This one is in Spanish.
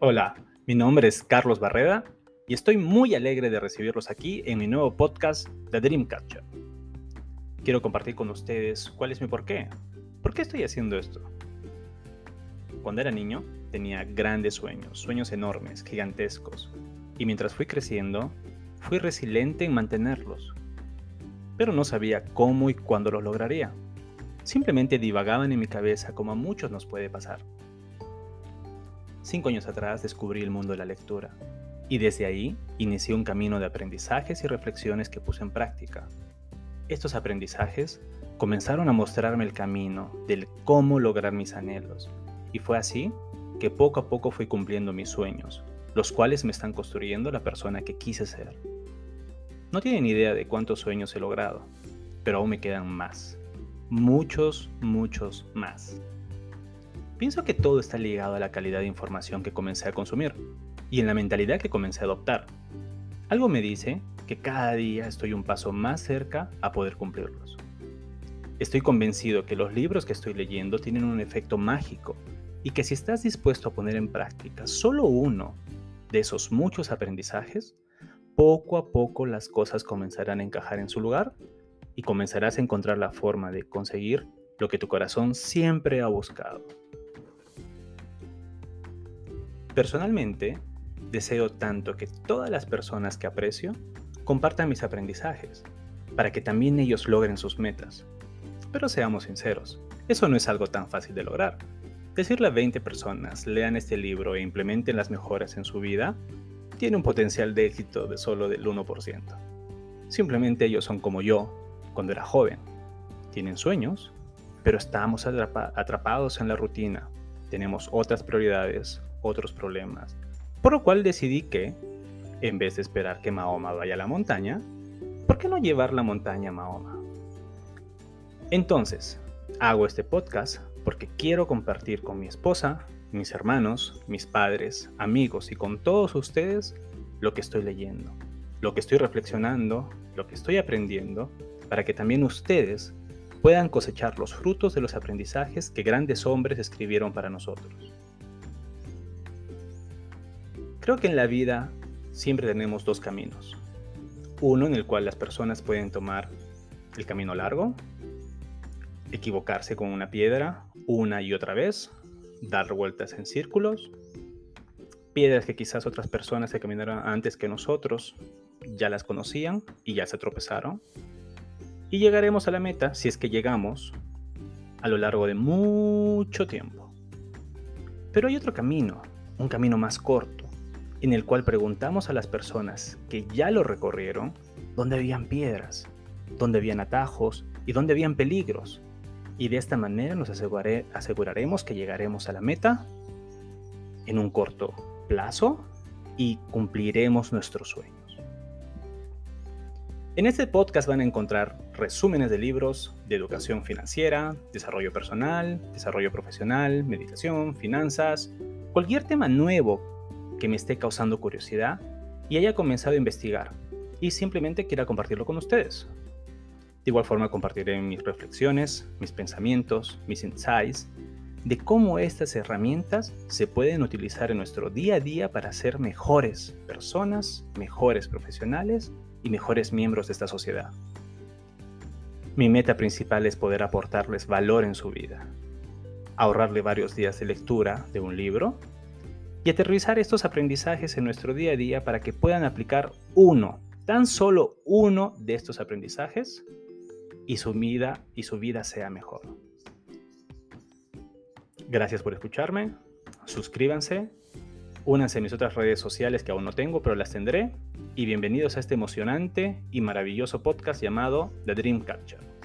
Hola, mi nombre es Carlos Barreda y estoy muy alegre de recibirlos aquí en mi nuevo podcast The Dreamcatcher. Quiero compartir con ustedes cuál es mi porqué. ¿Por qué estoy haciendo esto? Cuando era niño tenía grandes sueños, sueños enormes, gigantescos, y mientras fui creciendo, fui resiliente en mantenerlos. Pero no sabía cómo y cuándo los lograría. Simplemente divagaban en mi cabeza como a muchos nos puede pasar. Cinco años atrás descubrí el mundo de la lectura y desde ahí inicié un camino de aprendizajes y reflexiones que puse en práctica. Estos aprendizajes comenzaron a mostrarme el camino del cómo lograr mis anhelos y fue así que poco a poco fui cumpliendo mis sueños, los cuales me están construyendo la persona que quise ser. No tienen idea de cuántos sueños he logrado, pero aún me quedan más. Muchos, muchos más. Pienso que todo está ligado a la calidad de información que comencé a consumir y en la mentalidad que comencé a adoptar. Algo me dice que cada día estoy un paso más cerca a poder cumplirlos. Estoy convencido que los libros que estoy leyendo tienen un efecto mágico y que si estás dispuesto a poner en práctica solo uno de esos muchos aprendizajes, poco a poco las cosas comenzarán a encajar en su lugar y comenzarás a encontrar la forma de conseguir lo que tu corazón siempre ha buscado. Personalmente, deseo tanto que todas las personas que aprecio compartan mis aprendizajes, para que también ellos logren sus metas. Pero seamos sinceros, eso no es algo tan fácil de lograr. Decirle a 20 personas lean este libro e implementen las mejoras en su vida tiene un potencial de éxito de solo del 1%. Simplemente ellos son como yo cuando era joven. Tienen sueños, pero estamos atrapados en la rutina. Tenemos otras prioridades, otros problemas. Por lo cual decidí que, en vez de esperar que Mahoma vaya a la montaña, ¿por qué no llevar la montaña a Mahoma? Entonces, hago este podcast porque quiero compartir con mi esposa, mis hermanos, mis padres, amigos y con todos ustedes lo que estoy leyendo, lo que estoy reflexionando, lo que estoy aprendiendo, para que también ustedes puedan cosechar los frutos de los aprendizajes que grandes hombres escribieron para nosotros. Creo que en la vida siempre tenemos dos caminos. Uno en el cual las personas pueden tomar el camino largo, equivocarse con una piedra una y otra vez, dar vueltas en círculos, piedras que quizás otras personas que caminaron antes que nosotros ya las conocían y ya se tropezaron. Y llegaremos a la meta, si es que llegamos, a lo largo de mucho tiempo. Pero hay otro camino, un camino más corto, en el cual preguntamos a las personas que ya lo recorrieron dónde habían piedras, dónde habían atajos y dónde habían peligros. Y de esta manera nos aseguraremos que llegaremos a la meta en un corto plazo y cumpliremos nuestros sueños. En este podcast van a encontrar resúmenes de libros de educación financiera, desarrollo personal, desarrollo profesional, meditación, finanzas, cualquier tema nuevo que me esté causando curiosidad y haya comenzado a investigar y simplemente quiera compartirlo con ustedes. De igual forma compartiré mis reflexiones, mis pensamientos, mis insights de cómo estas herramientas se pueden utilizar en nuestro día a día para ser mejores personas, mejores profesionales y mejores miembros de esta sociedad. Mi meta principal es poder aportarles valor en su vida, ahorrarle varios días de lectura de un libro y aterrizar estos aprendizajes en nuestro día a día para que puedan aplicar uno, tan solo uno de estos aprendizajes y su vida y su vida sea mejor. Gracias por escucharme. Suscríbanse. Únanse a mis otras redes sociales que aún no tengo, pero las tendré. Y bienvenidos a este emocionante y maravilloso podcast llamado The Dream Capture.